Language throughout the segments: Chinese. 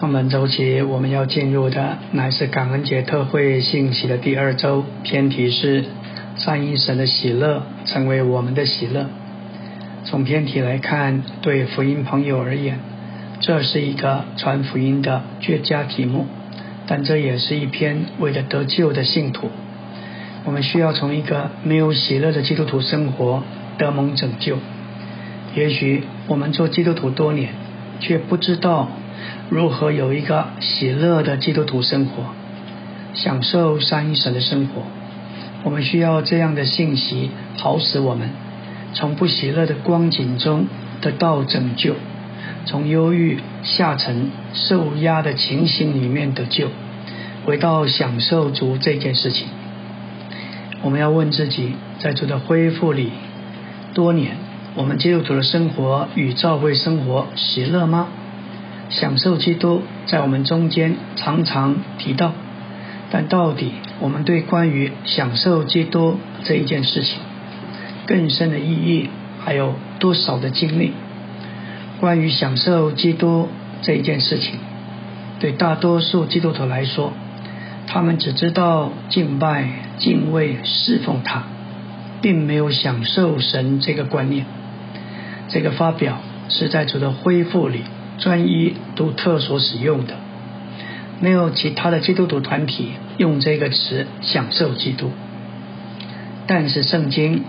从本周起，我们要进入的乃是感恩节特会信息的第二周，偏题是三一神的喜乐成为我们的喜乐。从偏题来看，对福音朋友而言，这是一个传福音的绝佳题目，但这也是一篇为了得救的信徒。我们需要从一个没有喜乐的基督徒生活得蒙拯救。也许我们做基督徒多年，却不知道。如何有一个喜乐的基督徒生活，享受三一神的生活？我们需要这样的信息，好使我们从不喜乐的光景中得到拯救，从忧郁下沉、受压的情形里面得救，回到享受主这件事情。我们要问自己，在主的恢复里，多年我们基督徒的生活与教会生活喜乐吗？享受基督在我们中间常常提到，但到底我们对关于享受基督这一件事情更深的意义还有多少的经历？关于享受基督这一件事情，对大多数基督徒来说，他们只知道敬拜、敬畏、侍奉他，并没有享受神这个观念。这个发表是在主的恢复里。专一独特所使用的，没有其他的基督徒团体用这个词享受基督。但是圣经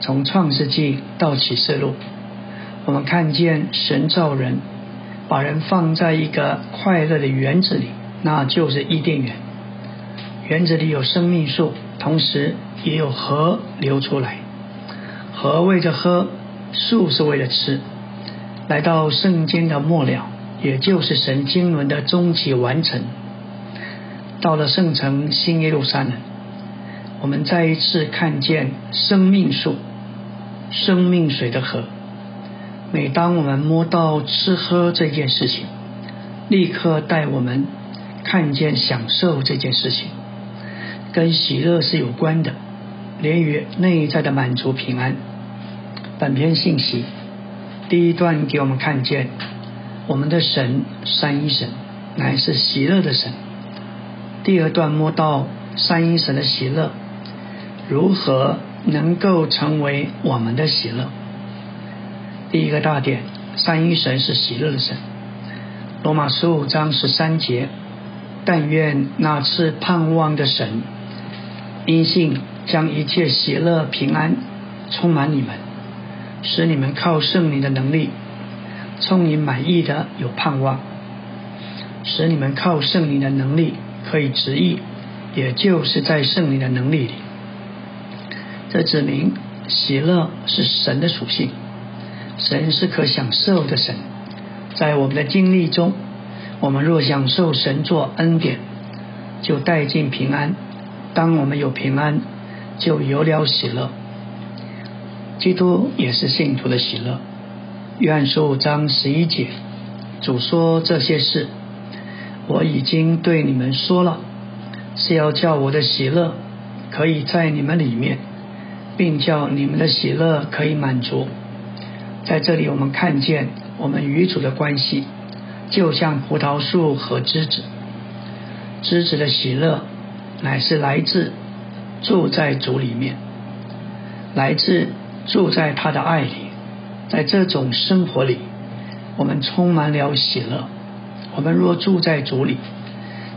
从创世纪到启示录，我们看见神造人，把人放在一个快乐的园子里，那就是伊甸园。园子里有生命树，同时也有河流出来，河为着喝，树是为了吃。来到圣经的末了，也就是神经轮的终极完成。到了圣城新耶路撒冷，我们再一次看见生命树、生命水的河。每当我们摸到吃喝这件事情，立刻带我们看见享受这件事情，跟喜乐是有关的，连于内在的满足平安。本篇信息。第一段给我们看见，我们的神三一神乃是喜乐的神。第二段摸到三一神的喜乐，如何能够成为我们的喜乐？第一个大点，三一神是喜乐的神。罗马十五章十三节，但愿那次盼望的神，因信将一切喜乐平安充满你们。使你们靠圣灵的能力充盈满意的有盼望，使你们靠圣灵的能力可以直译，也就是在圣灵的能力里，这指明喜乐是神的属性，神是可享受的神，在我们的经历中，我们若享受神作恩典，就带进平安；当我们有平安，就有了喜乐。基督也是信徒的喜乐。约翰十五章十一节，主说这些事，我已经对你们说了，是要叫我的喜乐可以在你们里面，并叫你们的喜乐可以满足。在这里，我们看见我们与主的关系，就像葡萄树和枝子。枝子的喜乐，乃是来自住在主里面，来自。住在他的爱里，在这种生活里，我们充满了喜乐。我们若住在主里，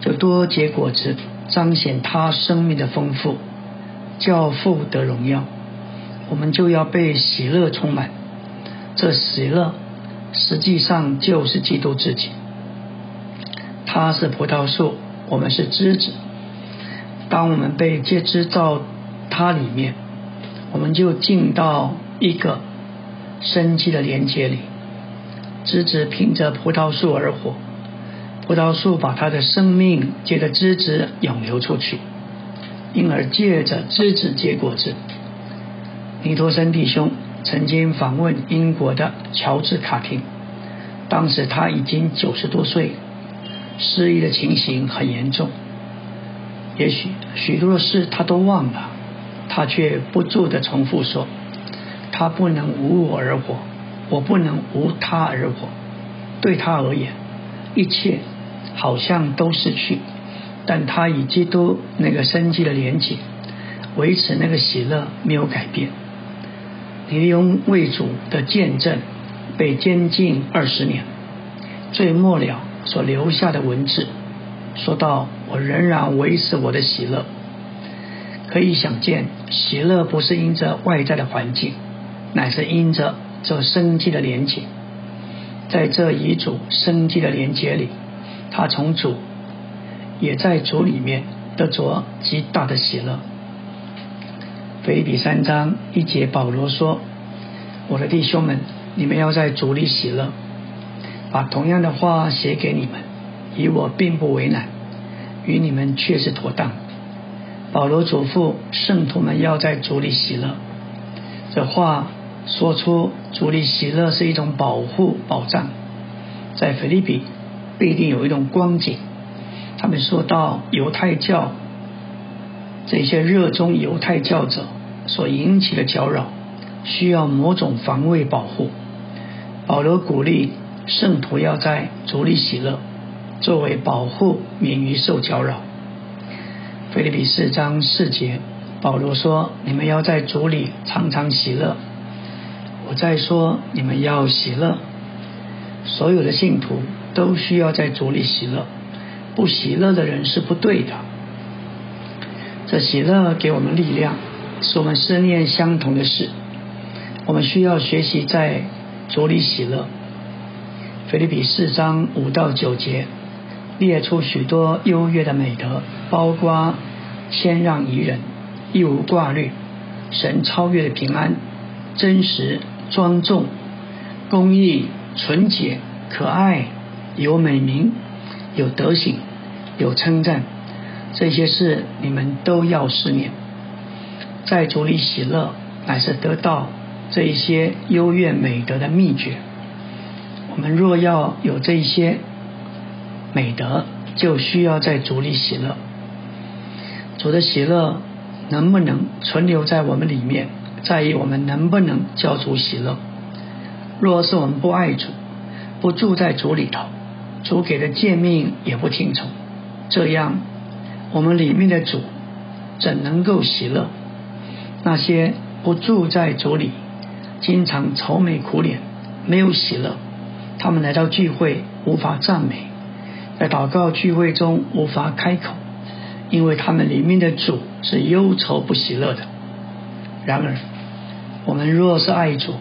就多结果子，彰显他生命的丰富，叫父得荣耀。我们就要被喜乐充满。这喜乐实际上就是基督自己。他是葡萄树，我们是枝子。当我们被接枝到他里面。我们就进到一个生机的连接里，枝子凭着葡萄树而活，葡萄树把它的生命借着枝子涌流出去，因而借着枝子结果子。尼托森弟兄曾经访问英国的乔治卡廷，当时他已经九十多岁，失忆的情形很严重，也许许多的事他都忘了。他却不住的重复说：“他不能无我而活，我不能无他而活。对他而言，一切好像都失去，但他与基督那个生机的连结，维持那个喜乐没有改变。尼利用为主的见证被监禁二十年，最末了所留下的文字，说到我仍然维持我的喜乐。可以想见，喜乐不是因着外在的环境，乃是因着这生机的连接。在这遗嘱生机的连接里，他从主也在主里面得着极大的喜乐。腓比三章一节，保罗说：“我的弟兄们，你们要在主里喜乐。”把同样的话写给你们，以我并不为难，与你们却是妥当。保罗嘱咐圣徒们要在主里喜乐。这话说出主里喜乐是一种保护保障，在腓立比必定有一种光景。他们说到犹太教。这些热衷犹太教者所引起的搅扰，需要某种防卫保护。保罗鼓励圣徒要在主里喜乐，作为保护，免于受搅扰。菲利比四章四节，保罗说：“你们要在主里常常喜乐。”我在说，你们要喜乐。所有的信徒都需要在主里喜乐，不喜乐的人是不对的。这喜乐给我们力量，使我们思念相同的事。我们需要学习在主里喜乐。腓立比四章五到九节列出许多优越的美德，包括谦让宜人、义无挂虑、神超越的平安、真实、庄重、公义、纯洁、可爱、有美名、有德行、有称赞。这些事你们都要思念，在主里喜乐，乃是得到这一些优越美德的秘诀。我们若要有这一些美德，就需要在主里喜乐。主的喜乐能不能存留在我们里面，在于我们能不能叫主喜乐。若是我们不爱主，不住在主里头，主给的诫命也不听从，这样。我们里面的主怎能够喜乐？那些不住在主里，经常愁眉苦脸，没有喜乐。他们来到聚会无法赞美，在祷告聚会中无法开口，因为他们里面的主是忧愁不喜乐的。然而，我们若是爱主，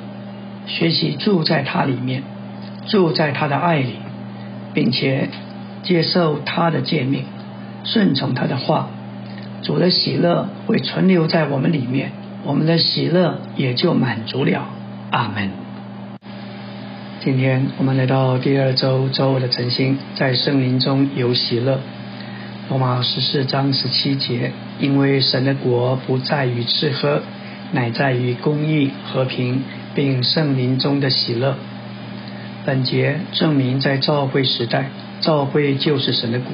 学习住在他里面，住在他的爱里，并且接受他的诫命。顺从他的话，主的喜乐会存留在我们里面，我们的喜乐也就满足了。阿门。今天我们来到第二周周五的晨星，在圣灵中有喜乐。罗马十四章十七节，因为神的国不在于吃喝，乃在于公义、和平，并圣灵中的喜乐。本节证明在教会时代，教会就是神的国。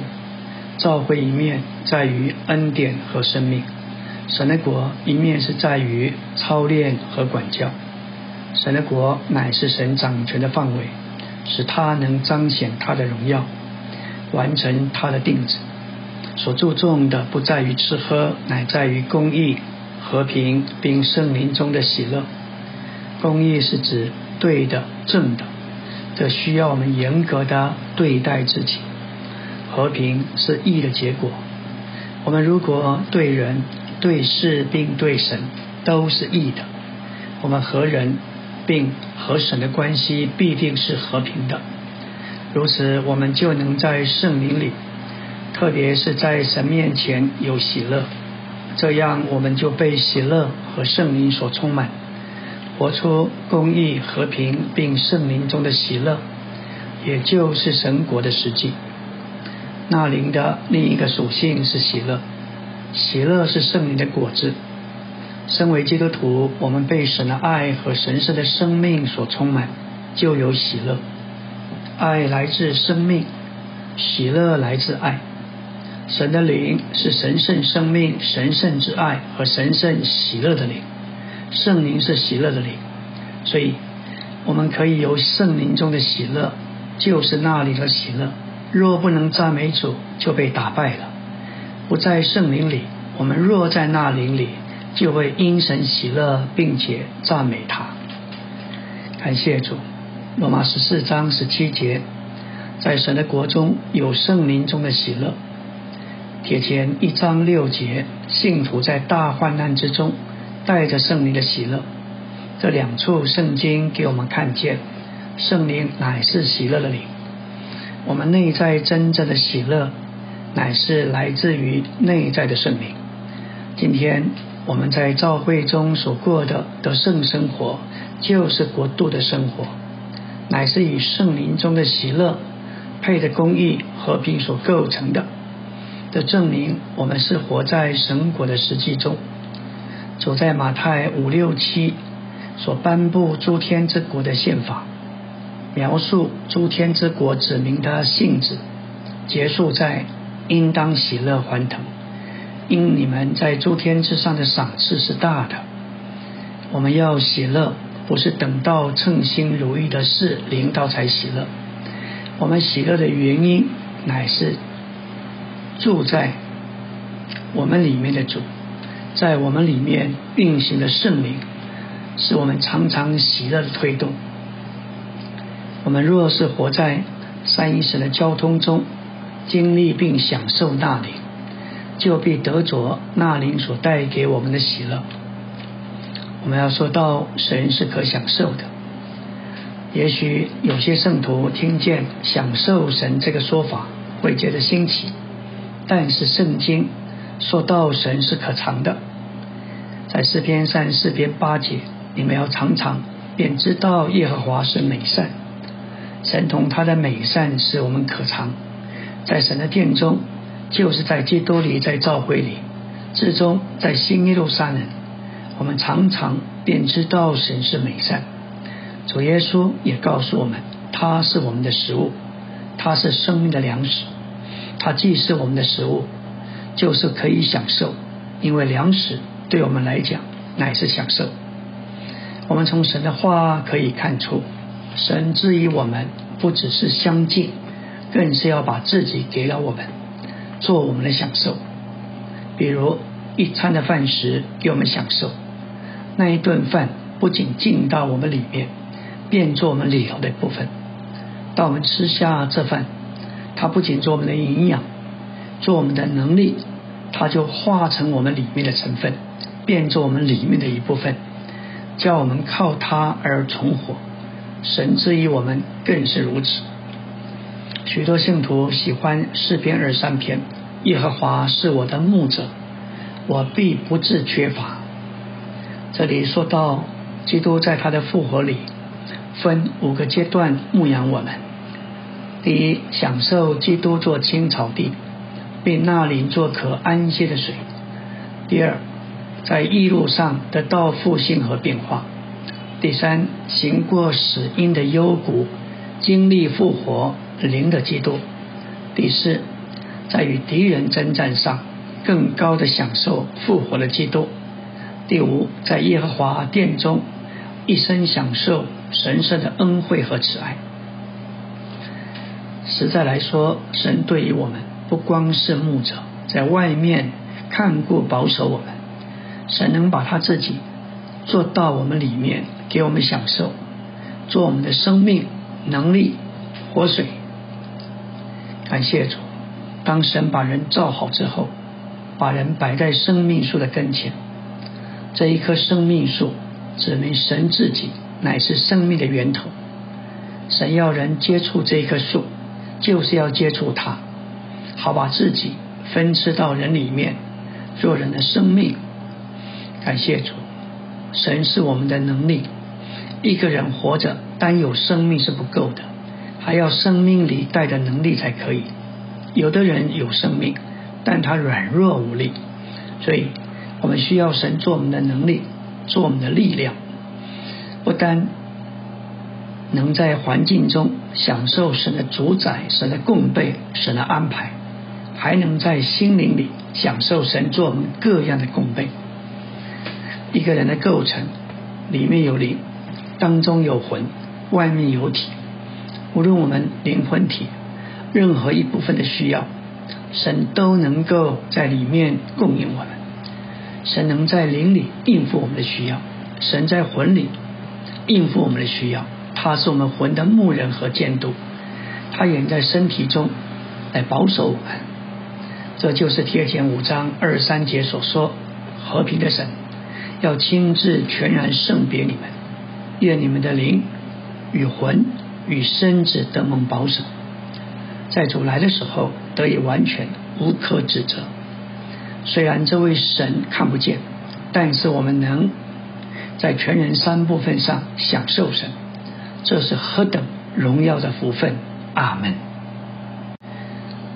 召会一面在于恩典和生命，神的国一面是在于操练和管教。神的国乃是神掌权的范围，使他能彰显他的荣耀，完成他的定旨。所注重的不在于吃喝，乃在于公义、和平，并圣灵中的喜乐。公义是指对的、正的，这需要我们严格的对待自己。和平是义的结果。我们如果对人、对事并对神都是义的，我们和人并和神的关系必定是和平的。如此，我们就能在圣灵里，特别是在神面前有喜乐。这样，我们就被喜乐和圣灵所充满，活出公义、和平并圣灵中的喜乐，也就是神国的实际。那灵的另一个属性是喜乐，喜乐是圣灵的果子。身为基督徒，我们被神的爱和神圣的生命所充满，就有喜乐。爱来自生命，喜乐来自爱。神的灵是神圣生命、神圣之爱和神圣喜乐的灵。圣灵是喜乐的灵，所以我们可以由圣灵中的喜乐，就是那里的喜乐。若不能赞美主，就被打败了。不在圣灵里，我们若在那灵里，就会因神喜乐，并且赞美他。感谢主。罗马十四章十七节，在神的国中有圣灵中的喜乐。铁前一章六节，信徒在大患难之中带着圣灵的喜乐。这两处圣经给我们看见，圣灵乃是喜乐的灵。我们内在真正的喜乐，乃是来自于内在的圣灵。今天我们在教会中所过的得胜生活，就是国度的生活。乃是以圣灵中的喜乐配的公义和平所构成的，的证明我们是活在神国的实际中。走在马太五六七所颁布诸天之国的宪法，描述诸天之国指明的性质，结束在应当喜乐欢腾，因你们在诸天之上的赏赐是大的。我们要喜乐。不是等到称心如意的事临到才喜乐，我们喜乐的原因乃是住在我们里面的主，在我们里面运行的圣灵，是我们常常喜乐的推动。我们若是活在三一神的交通中，经历并享受那里，就必得着那灵所带给我们的喜乐。我们要说到神是可享受的，也许有些圣徒听见“享受神”这个说法会觉得新奇，但是圣经说到神是可藏的，在诗篇三十四篇八节，你们要常常便知道耶和华是美善，神同他的美善使我们可藏，在神的殿中，就是在基督里，在教会里，至终在新耶路撒冷。我们常常便知道神是美善，主耶稣也告诉我们，他是我们的食物，他是生命的粮食，他既是我们的食物，就是可以享受，因为粮食对我们来讲乃是享受。我们从神的话可以看出，神之于我们不只是相近，更是要把自己给了我们，做我们的享受。比如一餐的饭食给我们享受。那一顿饭不仅进到我们里面，变做我们里头的一部分。当我们吃下这饭，它不仅做我们的营养，做我们的能力，它就化成我们里面的成分，变做我们里面的一部分，叫我们靠它而存活。神之于我们更是如此。许多信徒喜欢四篇二三篇，耶和华是我的牧者，我必不致缺乏。这里说到，基督在他的复活里分五个阶段牧养我们：第一，享受基督做青草地，并纳领做可安歇的水；第二，在义路上得到复兴和变化；第三，行过死荫的幽谷，经历复活灵的基督；第四，在与敌人征战上更高的享受复活的基督。第五，在耶和华殿中，一生享受神圣的恩惠和慈爱。实在来说，神对于我们不光是牧者，在外面看顾保守我们，神能把他自己做到我们里面，给我们享受，做我们的生命、能力、活水。感谢主，当神把人造好之后，把人摆在生命树的跟前。这一棵生命树，指明神自己乃是生命的源头。神要人接触这一棵树，就是要接触它，好把自己分赐到人里面，做人的生命。感谢主，神是我们的能力。一个人活着，单有生命是不够的，还要生命里带的能力才可以。有的人有生命，但他软弱无力，所以。我们需要神做我们的能力，做我们的力量，不单能在环境中享受神的主宰、神的供备、神的安排，还能在心灵里享受神做我们各样的供备。一个人的构成，里面有灵，当中有魂，外面有体。无论我们灵魂体任何一部分的需要，神都能够在里面供应我们。神能在灵里应付我们的需要，神在魂里应付我们的需要。他是我们魂的牧人和监督，他也在身体中来保守我们。这就是贴前五章二三节所说：和平的神要亲自全然圣别你们，愿你们的灵与魂与身子得蒙保守，在主来的时候得以完全无可指责。虽然这位神看不见，但是我们能在全人三部分上享受神，这是何等荣耀的福分！阿门。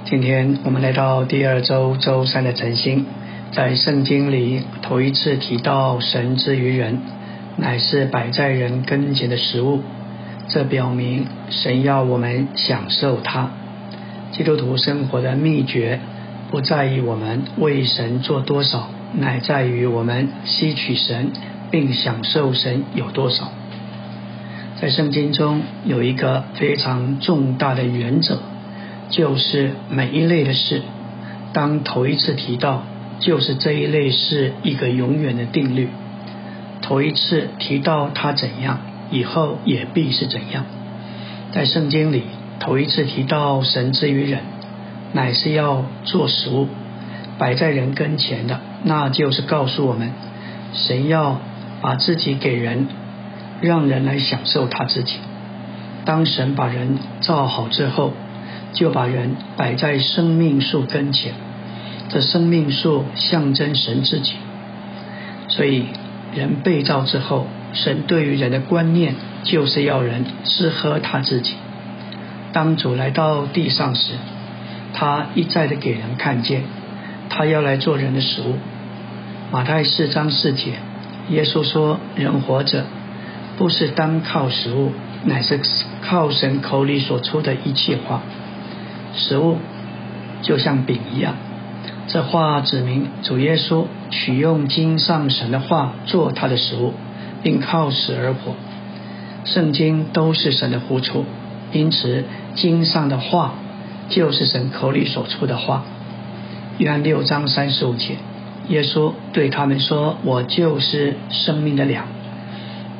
今天我们来到第二周周三的晨星，在圣经里头一次提到神之于人，乃是摆在人跟前的食物，这表明神要我们享受它。基督徒生活的秘诀。不在于我们为神做多少，乃在于我们吸取神并享受神有多少。在圣经中有一个非常重大的原则，就是每一类的事，当头一次提到，就是这一类是一个永远的定律。头一次提到它怎样，以后也必是怎样。在圣经里，头一次提到神之于人。乃是要做食物摆在人跟前的，那就是告诉我们，神要把自己给人，让人来享受他自己。当神把人造好之后，就把人摆在生命树跟前，这生命树象征神自己。所以人被造之后，神对于人的观念就是要人吃喝他自己。当主来到地上时。他一再的给人看见，他要来做人的食物。马太四章四节，耶稣说：“人活着不是单靠食物，乃是靠神口里所出的一切话。食物就像饼一样。”这话指明主耶稣取用经上神的话做他的食物，并靠死而活。圣经都是神的呼出，因此经上的话。就是神口里所出的话。约翰六章三十五节，耶稣对他们说：“我就是生命的粮，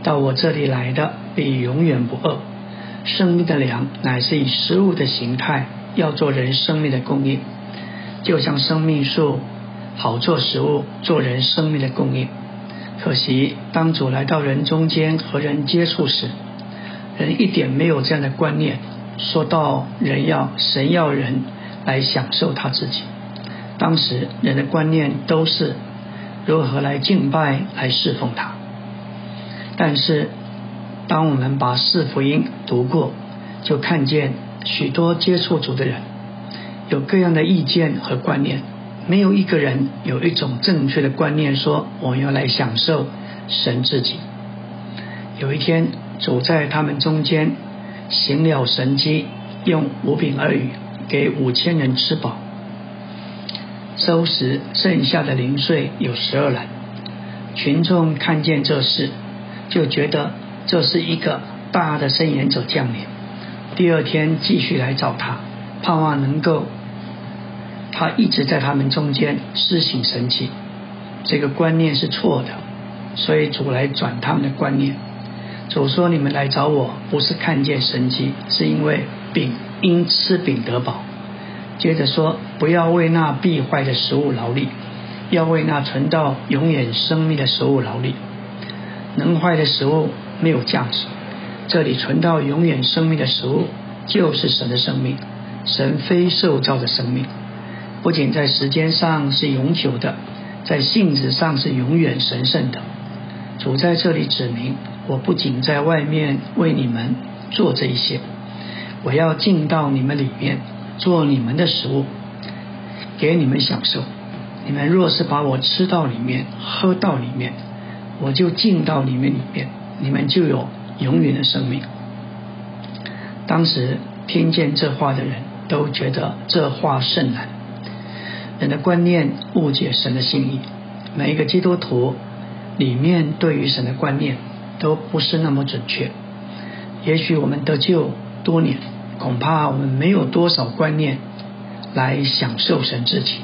到我这里来的必永远不饿。生命的粮乃是以食物的形态，要做人生命的供应，就像生命树好做食物，做人生命的供应。可惜当主来到人中间和人接触时，人一点没有这样的观念。”说到人要神要人来享受他自己，当时人的观念都是如何来敬拜来侍奉他。但是当我们把四福音读过，就看见许多接触主的人有各样的意见和观念，没有一个人有一种正确的观念说我要来享受神自己。有一天走在他们中间。行了神迹，用五饼二鱼给五千人吃饱，收拾剩下的零碎有十二篮。群众看见这事，就觉得这是一个大的圣言者降临。第二天继续来找他，盼望能够他一直在他们中间施行神迹。这个观念是错的，所以主来转他们的观念。主说：“你们来找我，不是看见神迹，是因为饼因吃饼得饱。”接着说：“不要为那必坏的食物劳力，要为那存到永远生命的食物劳力。能坏的食物没有价值，这里存到永远生命的食物就是神的生命，神非受造的生命，不仅在时间上是永久的，在性质上是永远神圣的。主在这里指明。”我不仅在外面为你们做这一些，我要进到你们里面做你们的食物，给你们享受。你们若是把我吃到里面、喝到里面，我就进到你们里面，你们就有永远的生命。当时听见这话的人都觉得这话甚难。人的观念误解神的心意，每一个基督徒里面对于神的观念。都不是那么准确。也许我们得救多年，恐怕我们没有多少观念来享受神自己。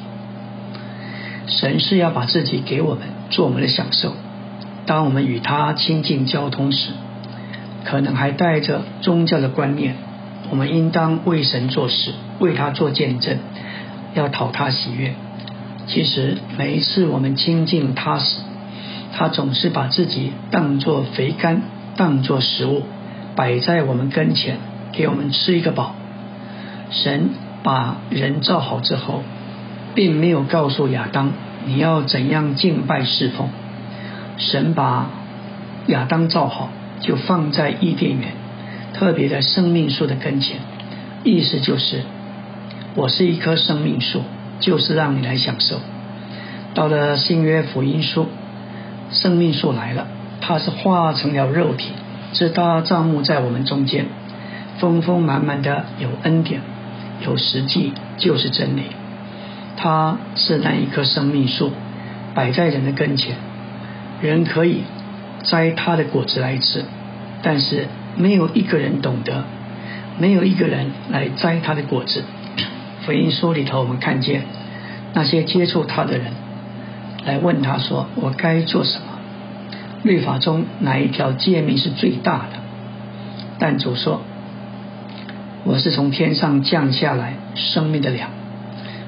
神是要把自己给我们，做我们的享受。当我们与他亲近交通时，可能还带着宗教的观念。我们应当为神做事，为他做见证，要讨他喜悦。其实每一次我们亲近他时，他总是把自己当作肥甘，当作食物摆在我们跟前，给我们吃一个饱。神把人造好之后，并没有告诉亚当你要怎样敬拜侍奉。神把亚当造好，就放在伊甸园，特别在生命树的跟前，意思就是我是一棵生命树。就是让你来享受。到了新约福音书，生命树来了，它是化成了肉体，是大帐幕在我们中间，丰丰满满的有恩典，有实际，就是真理。它是那一棵生命树，摆在人的跟前，人可以摘它的果子来吃，但是没有一个人懂得，没有一个人来摘它的果子。福音书里头，我们看见那些接触他的人来问他说：“我该做什么？律法中哪一条诫命是最大的？”但主说：“我是从天上降下来生命的粮，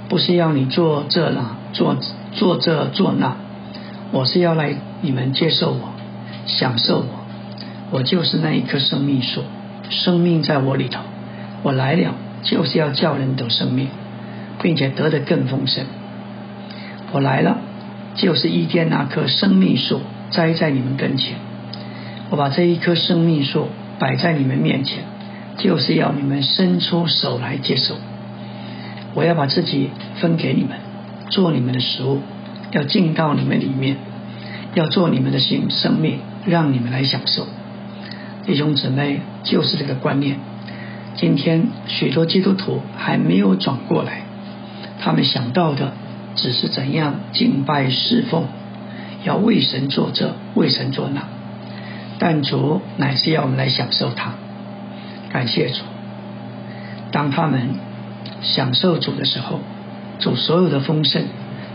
不是要你做这那做做这做那，我是要来你们接受我，享受我。我就是那一棵生命树，生命在我里头，我来了。”就是要叫人得生命，并且得的更丰盛。我来了，就是一天那棵生命树栽在你们跟前。我把这一棵生命树摆在你们面前，就是要你们伸出手来接受。我要把自己分给你们，做你们的食物，要进到你们里面，要做你们的新生命，让你们来享受。弟兄姊妹，就是这个观念。今天许多基督徒还没有转过来，他们想到的只是怎样敬拜侍奉，要为神做这，为神做那。但主乃是要我们来享受他，感谢主。当他们享受主的时候，主所有的丰盛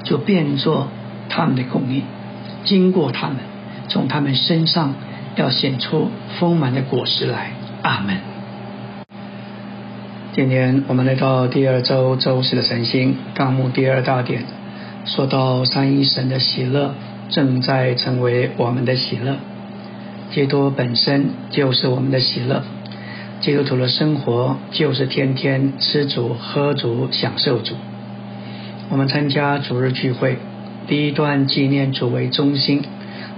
就变作他们的供应，经过他们，从他们身上要显出丰满的果实来。阿门。今天我们来到第二周周四的晨星纲目第二大点，说到三一神的喜乐正在成为我们的喜乐，基督本身就是我们的喜乐，基督徒的生活就是天天吃主喝主享受主。我们参加主日聚会，第一段纪念主为中心，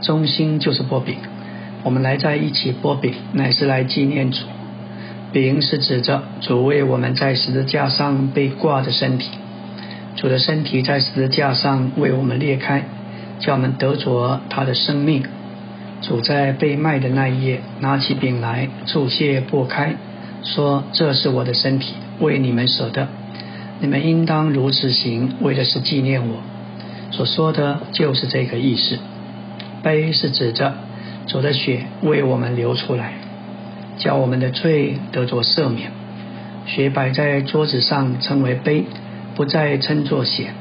中心就是波饼，我们来在一起波饼，乃是来纪念主。饼是指着主为我们在十字架上被挂的身体，主的身体在十字架上为我们裂开，叫我们得着他的生命。主在被卖的那一夜，拿起饼来，注谢擘开，说：“这是我的身体，为你们舍的，你们应当如此行，为的是纪念我。”所说的就是这个意思。杯是指着主的血为我们流出来。叫我们的罪得着赦免，血摆在桌子上称为杯，不再称作血，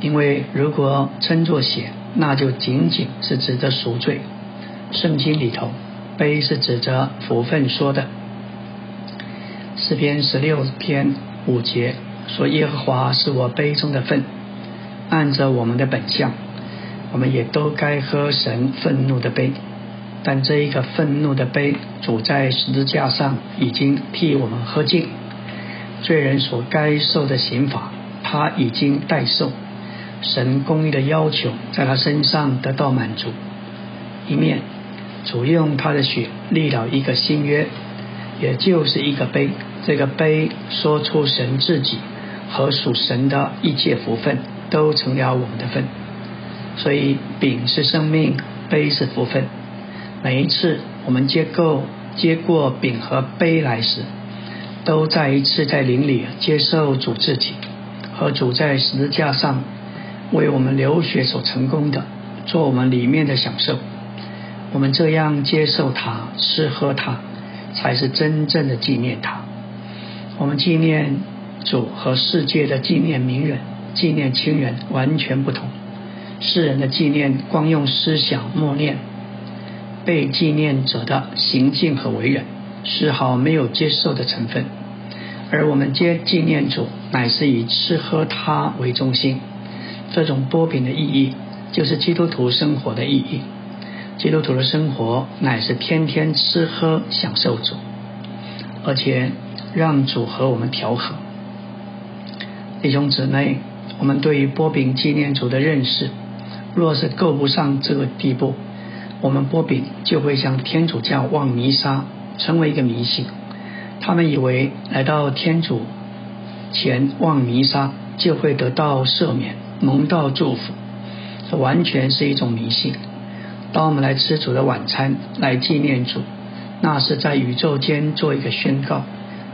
因为如果称作血，那就仅仅是指着赎罪。圣经里头，杯是指着福分说的。诗篇十六篇五节说：“耶和华是我杯中的份，按着我们的本相，我们也都该喝神愤怒的杯。”但这一个愤怒的杯，主在十字架上已经替我们喝尽，罪人所该受的刑罚，他已经代受。神公义的要求在他身上得到满足。一面，主用他的血立了一个新约，也就是一个杯。这个杯说出神自己和属神的一切福分，都成了我们的份。所以，饼是生命，杯是福分。每一次我们接过接过饼和杯来时，都再一次在灵里接受主自己和主在十字架上为我们流血所成功的，做我们里面的享受。我们这样接受他，吃喝他，才是真正的纪念他。我们纪念主和世界的纪念名人、纪念亲人完全不同。世人的纪念光用思想默念，被纪念者的行径和为人丝毫没有接受的成分。而我们接纪念主，乃是以吃喝他为中心。这种波饼的意义，就是基督徒生活的意义。基督徒的生活乃是天天吃喝享受主，而且让主和我们调和。弟兄姊妹，我们对于波饼纪念主的认识。若是够不上这个地步，我们波比就会像天主教望弥撒，成为一个迷信。他们以为来到天主前望弥撒就会得到赦免、蒙到祝福，这完全是一种迷信。当我们来吃主的晚餐，来纪念主，那是在宇宙间做一个宣告，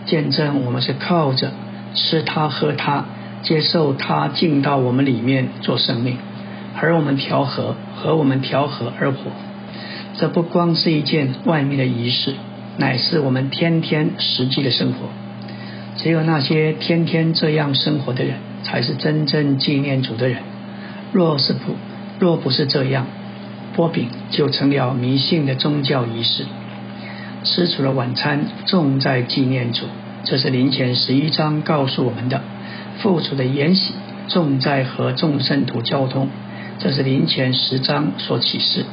见证我们是靠着吃他、喝他，接受他进到我们里面做生命。而我们调和和我们调和而活，这不光是一件外面的仪式，乃是我们天天实际的生活。只有那些天天这样生活的人，才是真正纪念主的人。若是不，若不是这样，波饼就成了迷信的宗教仪式。吃主的晚餐重在纪念主，这是林前十一章告诉我们的。父主的筵席重在和众圣徒交通。这是灵前十章所启示，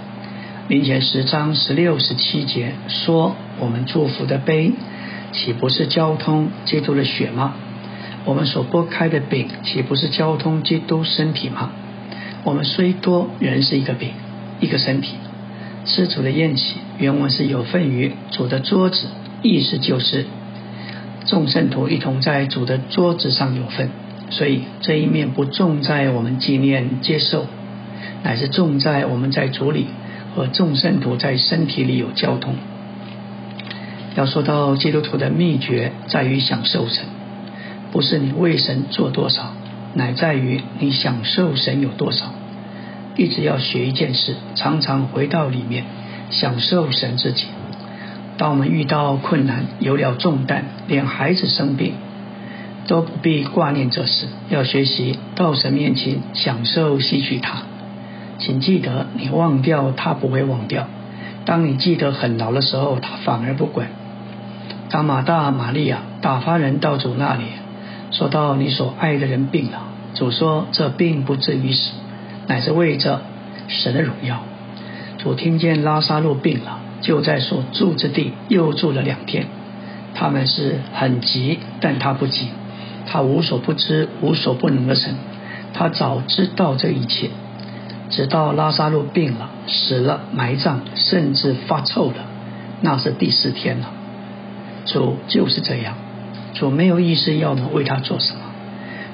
灵前十章十六十七节说：“我们祝福的杯，岂不是交通基督的血吗？我们所拨开的饼，岂不是交通基督身体吗？我们虽多，仍是一个饼，一个身体。吃主的宴席，原文是有份于主的桌子，意思就是众圣徒一同在主的桌子上有份。所以这一面不重在我们纪念接受。”乃是重在我们在主里和众圣徒在身体里有交通。要说到基督徒的秘诀，在于享受神，不是你为神做多少，乃在于你享受神有多少。一直要学一件事，常常回到里面享受神自己。当我们遇到困难，有了重担，连孩子生病都不必挂念这事，要学习到神面前享受吸取他。请记得，你忘掉他不会忘掉。当你记得很牢的时候，他反而不管。当马大、玛利亚打发人到主那里，说到你所爱的人病了，主说这并不至于死，乃是为着神的荣耀。主听见拉萨路病了，就在所住之地又住了两天。他们是很急，但他不急，他无所不知、无所不能的神，他早知道这一切。直到拉萨路病了、死了、埋葬，甚至发臭了，那是第四天了。主就是这样，主没有意思要我们为他做什么，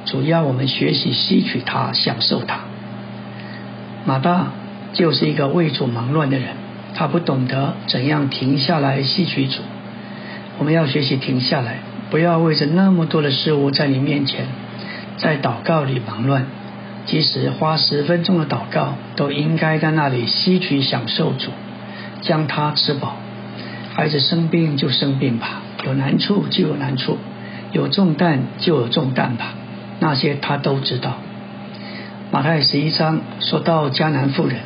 主要我们学习吸取他、享受他。马大就是一个为主忙乱的人，他不懂得怎样停下来吸取主。我们要学习停下来，不要为着那么多的事物在你面前，在祷告里忙乱。即使花十分钟的祷告，都应该在那里吸取享受主，将它吃饱。孩子生病就生病吧，有难处就有难处，有重担就有重担吧，那些他都知道。马太十一章说到迦南妇人，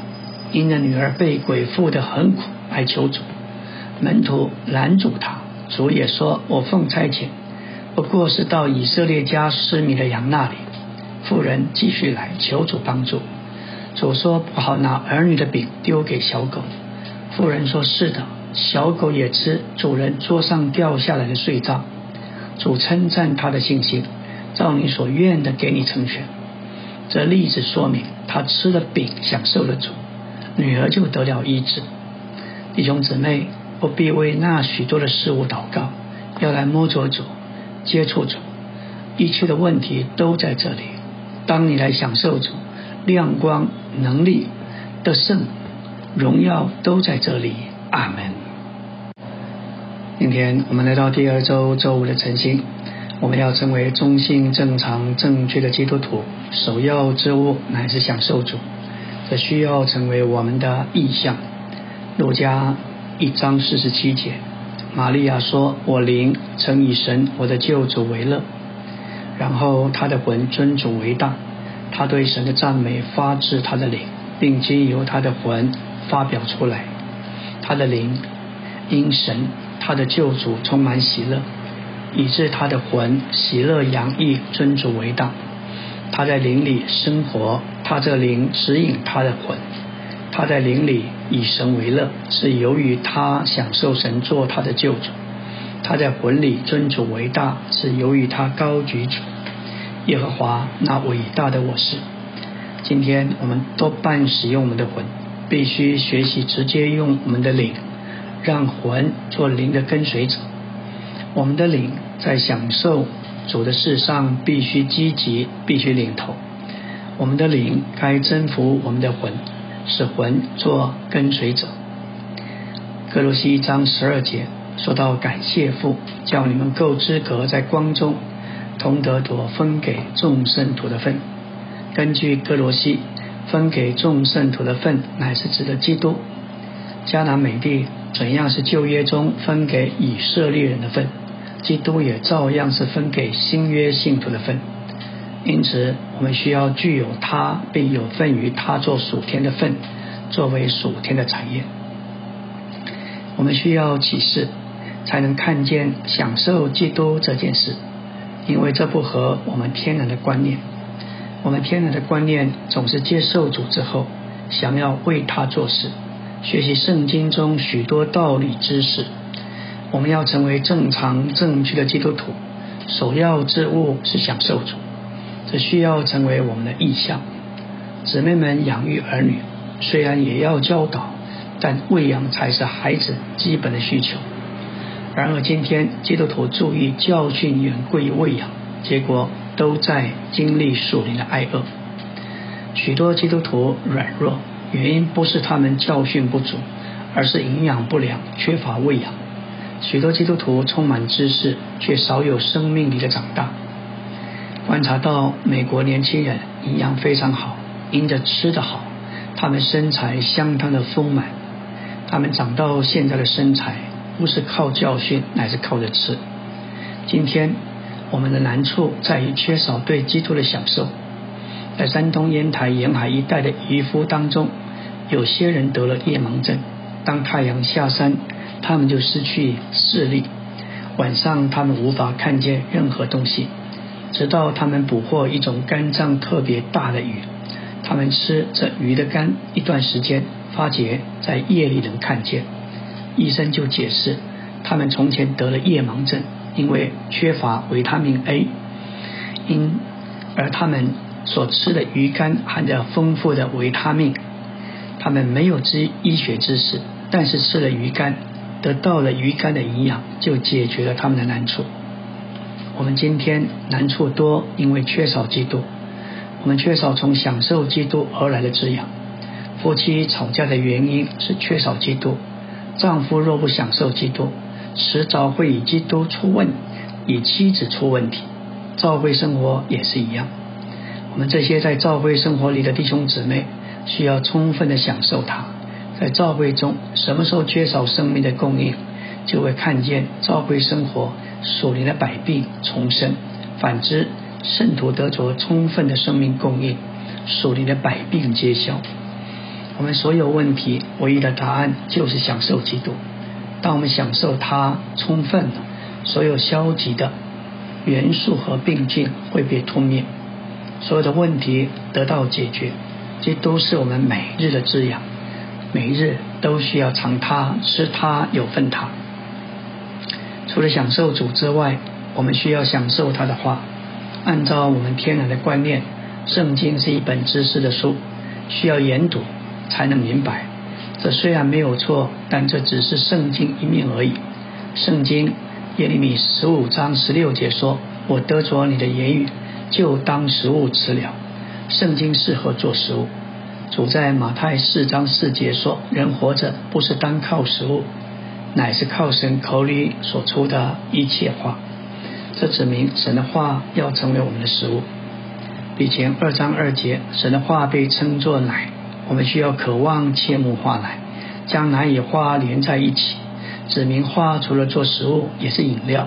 因着女儿被鬼附的很苦，来求主，门徒拦阻他，主也说：“我奉差遣，不过是到以色列家失迷的羊那里。”妇人继续来求主帮助，主说不好拿儿女的饼丢给小狗。妇人说是的，小狗也吃主人桌上掉下来的碎渣。主称赞他的信心，照你所愿的给你成全。这例子说明他吃了饼，享受了主，女儿就得了医治。弟兄姊妹不必为那许多的事物祷告，要来摸着主，接触主，一切的问题都在这里。当你来享受主亮光、能力的圣荣耀都在这里，阿门。今天我们来到第二周周五的晨星，我们要成为中性、正常、正确的基督徒，首要之物乃是享受主，这需要成为我们的意向。路加一章四十七节，玛利亚说：“我灵曾以神我的救主为乐。”然后他的魂尊主为大，他对神的赞美发自他的灵，并经由他的魂发表出来。他的灵因神他的救主充满喜乐，以致他的魂喜乐洋溢，尊主为大。他在灵里生活，他这灵指引他的魂。他在灵里以神为乐，是由于他享受神做他的救主。他在魂里尊主为大，是由于他高举主耶和华那伟大的我是。今天我们多半使用我们的魂，必须学习直接用我们的灵，让魂做灵的跟随者。我们的灵在享受主的事上必须积极，必须领头。我们的灵该征服我们的魂，使魂做跟随者。格罗西一章十二节。说到感谢父，叫你们够资格在光中同得夺分给众圣徒的份。根据哥罗西，分给众圣徒的份乃是指的基督。迦南美地怎样是旧约中分给以色列人的份，基督也照样是分给新约信徒的份。因此，我们需要具有他，并有份于他做属天的份，作为属天的产业。我们需要启示。才能看见享受基督这件事，因为这不合我们天然的观念。我们天然的观念总是接受主之后，想要为他做事，学习圣经中许多道理知识。我们要成为正常正确的基督徒，首要之务是享受主，这需要成为我们的意向。姊妹们养育儿女，虽然也要教导，但喂养才是孩子基本的需求。然而，今天基督徒注意教训远贵于喂养，结果都在经历属灵的挨饿。许多基督徒软弱，原因不是他们教训不足，而是营养不良，缺乏喂养。许多基督徒充满知识，却少有生命力的长大。观察到美国年轻人营养非常好，因着吃得好，他们身材相当的丰满，他们长到现在的身材。不是靠教训，乃是靠着吃。今天我们的难处在于缺少对基督的享受。在山东烟台沿海一带的渔夫当中，有些人得了夜盲症。当太阳下山，他们就失去视力，晚上他们无法看见任何东西。直到他们捕获一种肝脏特别大的鱼，他们吃这鱼的肝一段时间，发觉在夜里能看见。医生就解释，他们从前得了夜盲症，因为缺乏维他命 A，因而他们所吃的鱼肝含着丰富的维他命。他们没有知医学知识，但是吃了鱼肝，得到了鱼肝的营养，就解决了他们的难处。我们今天难处多，因为缺少基督，我们缺少从享受基督而来的滋养。夫妻吵架的原因是缺少基督。丈夫若不享受基督，迟早会以基督出问，以妻子出问题。教会生活也是一样。我们这些在教会生活里的弟兄姊妹，需要充分的享受它。在教会中，什么时候缺少生命的供应，就会看见教会生活属灵的百病重生；反之，圣徒得着充分的生命供应，属灵的百病皆消。我们所有问题唯一的答案就是享受基督。当我们享受它充分了，所有消极的元素和病菌会被吞灭，所有的问题得到解决。这都是我们每日的滋养，每日都需要尝它、吃它、有份它。除了享受主之外，我们需要享受他的话。按照我们天然的观念，圣经是一本知识的书，需要研读。才能明白，这虽然没有错，但这只是圣经一面而已。圣经耶利米十五章十六节说：“我得着你的言语，就当食物吃了。”圣经适合做食物。主在马太四章四节说：“人活着不是单靠食物，乃是靠神口里所出的一切话。”这指明神的话要成为我们的食物。比前二章二节，神的话被称作奶。我们需要渴望切木话来，将奶与花连在一起，指明花除了做食物，也是饮料；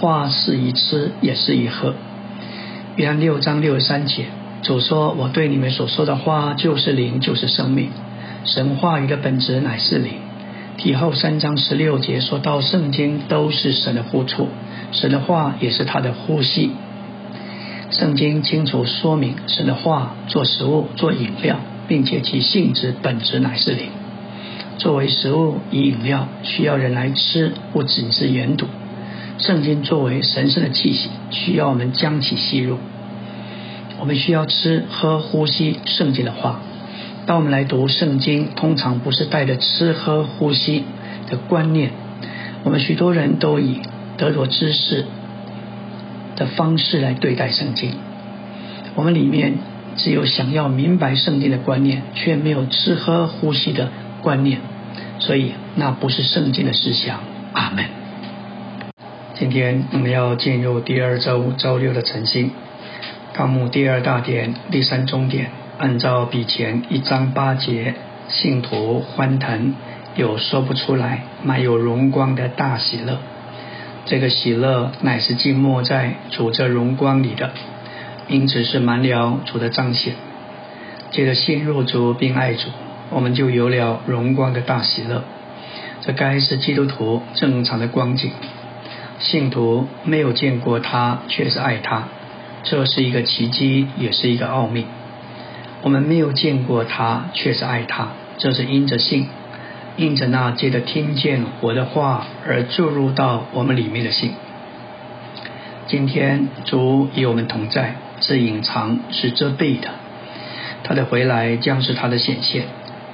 话是一吃，也是一喝。约翰六章六十三节，主说：“我对你们所说的话，就是灵，就是生命。神话语的本质乃是灵。”提后三章十六节说到，圣经都是神的呼出，神的话也是他的呼吸。圣经清楚说明，神的话做食物、做饮料，并且其性质本质乃是灵。作为食物与饮料，需要人来吃，不仅是研读。圣经作为神圣的气息，需要我们将其吸入。我们需要吃、喝、呼吸圣经的话。当我们来读圣经，通常不是带着吃、喝、呼吸的观念。我们许多人都以得着知识的方式来对待圣经。我们里面只有想要明白圣经的观念，却没有吃、喝、呼吸的观念，所以那不是圣经的思想。阿门。今天我们要进入第二周周六的晨星，纲目第二大点第三中点，按照比前一章八节，信徒欢腾，有说不出来、满有荣光的大喜乐。这个喜乐乃是静默在主这荣光里的，因此是满了主的彰显。借着信入主并爱主，我们就有了荣光的大喜乐。这该是基督徒正常的光景。信徒没有见过他，却是爱他，这是一个奇迹，也是一个奥秘。我们没有见过他，却是爱他，这是因着信，因着那借着听见我的话而注入到我们里面的信。今天主与我们同在，是隐藏，是遮蔽的。他的回来将是他的显现，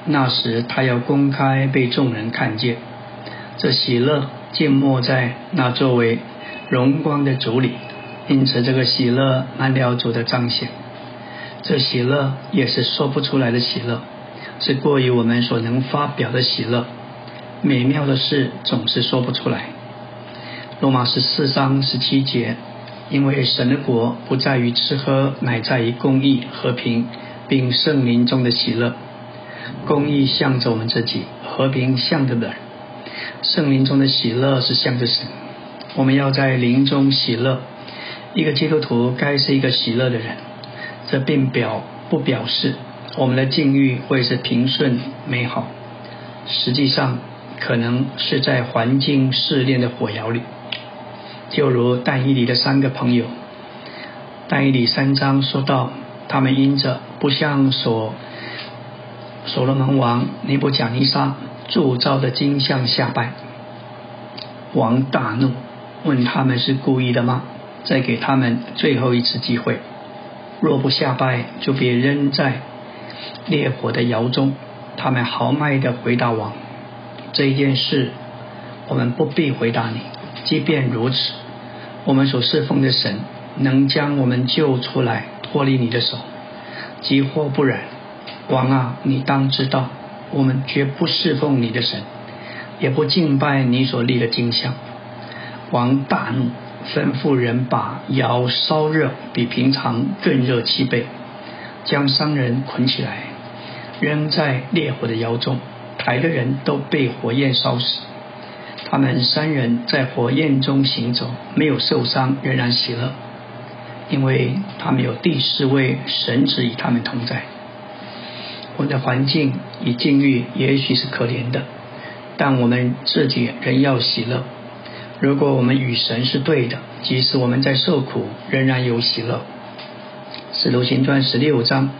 那时他要公开被众人看见。这喜乐。静默在那作为荣光的主里，因此这个喜乐满了主的彰显。这喜乐也是说不出来的喜乐，是过于我们所能发表的喜乐。美妙的事总是说不出来。罗马十四章十七节，因为神的国不在于吃喝，乃在于公义、和平，并圣灵中的喜乐。公义向着我们自己，和平向着人。圣灵中的喜乐是向着神，我们要在灵中喜乐。一个基督徒该是一个喜乐的人，这并表不表示我们的境遇会是平顺美好。实际上，可能是在环境试炼的火窑里，就如但以里的三个朋友。但以里三章说到，他们因着不像所所罗门王尼布贾尼撒。铸造的金像下拜，王大怒，问他们是故意的吗？再给他们最后一次机会，若不下拜，就别扔在烈火的窑中。他们豪迈的回答王：这一件事，我们不必回答你。即便如此，我们所侍奉的神能将我们救出来，脱离你的手。即或不然，王啊，你当知道。我们绝不侍奉你的神，也不敬拜你所立的金像。王大怒，吩咐人把窑烧热，比平常更热七倍，将商人捆起来，扔在烈火的窑中，抬的人都被火焰烧死。他们三人在火焰中行走，没有受伤，仍然喜乐，因为他们有第四位神子与他们同在。我们的环境与境遇也许是可怜的，但我们自己仍要喜乐。如果我们与神是对的，即使我们在受苦，仍然有喜乐。使徒行传十六章，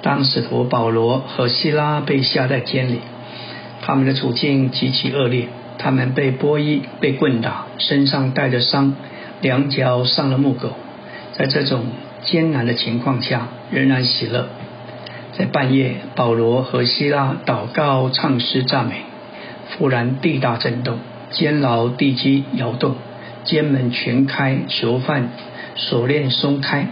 当使徒保罗和希拉被下在监里，他们的处境极其恶劣，他们被剥衣、被棍打，身上带着伤，两脚上了木狗，在这种艰难的情况下，仍然喜乐。在半夜，保罗和希拉祷告、唱诗、赞美。忽然地大震动，监牢地基摇动，监门全开，囚犯锁链松开。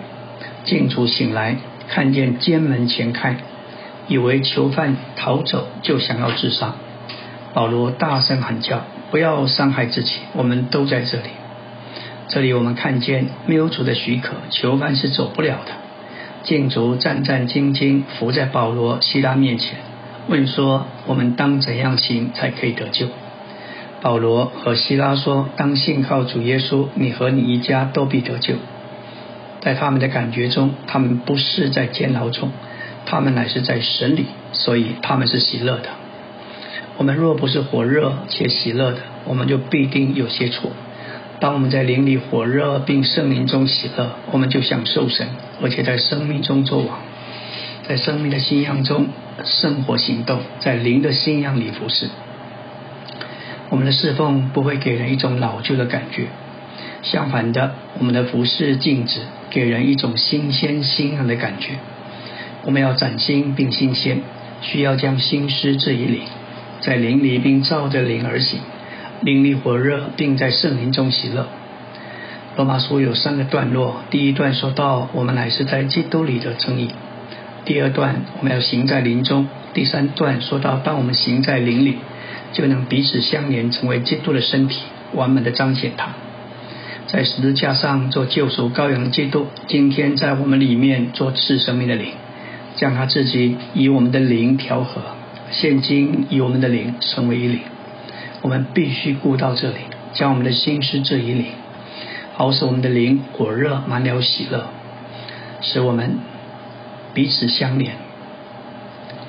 进主醒来，看见监门全开，以为囚犯逃走，就想要自杀。保罗大声喊叫：“不要伤害自己，我们都在这里。”这里我们看见，没有主的许可，囚犯是走不了的。禁足战战兢兢伏在保罗、希拉面前，问说：“我们当怎样行才可以得救？”保罗和希拉说：“当信靠主耶稣，你和你一家都必得救。”在他们的感觉中，他们不是在监牢中，他们乃是在神里，所以他们是喜乐的。我们若不是火热且喜乐的，我们就必定有些错。当我们在灵里火热并圣灵中喜乐，我们就享受神，而且在生命中作王，在生命的信仰中生活行动，在灵的信仰里服侍。我们的侍奉不会给人一种老旧的感觉，相反的，我们的服侍静止，给人一种新鲜、新颖的感觉。我们要崭新并新鲜，需要将心思置于灵，在灵里并照着灵而行，灵里火热，并在圣灵中喜乐。罗马书有三个段落，第一段说到我们乃是在基督里的称义；第二段我们要行在灵中；第三段说到当我们行在灵里。就能彼此相连，成为基督的身体，完美的彰显他。在十字架上做救赎羔羊的基督，今天在我们里面做赐生命的灵，将他自己与我们的灵调和，现今与我们的灵成为一灵。我们必须顾到这里，将我们的心思这一灵，好使我们的灵火热满了喜乐，使我们彼此相连，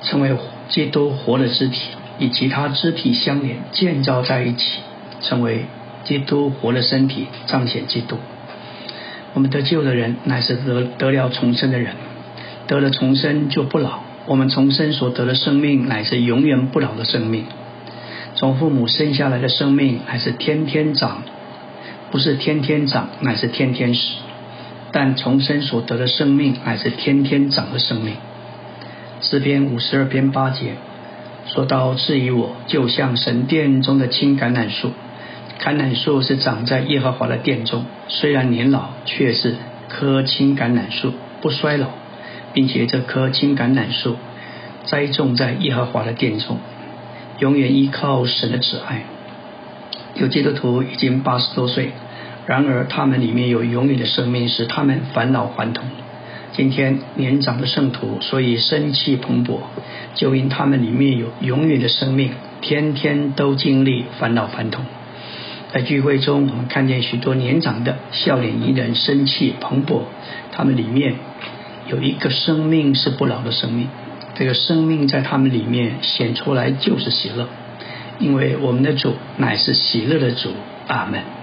成为基督活的肢体。与其他肢体相连，建造在一起，成为基督活的身体，彰显基督。我们得救的人，乃是得得了重生的人，得了重生就不老。我们重生所得的生命，乃是永远不老的生命。从父母生下来的生命，乃是天天长，不是天天长，乃是天天死。但重生所得的生命，乃是天天长的生命。诗篇五十二篇八节。说到质疑我，就像神殿中的青橄榄树。橄榄树是长在耶和华的殿中，虽然年老，却是棵青橄榄树，不衰老，并且这棵青橄榄树栽种在耶和华的殿中，永远依靠神的慈爱。有基督徒已经八十多岁，然而他们里面有永远的生命，使他们返老还童。今天年长的圣徒，所以生气蓬勃，就因他们里面有永远的生命，天天都经历烦恼烦痛。在聚会中，我们看见许多年长的笑脸迎人，生气蓬勃，他们里面有一个生命是不老的生命，这个生命在他们里面显出来就是喜乐，因为我们的主乃是喜乐的主。阿门。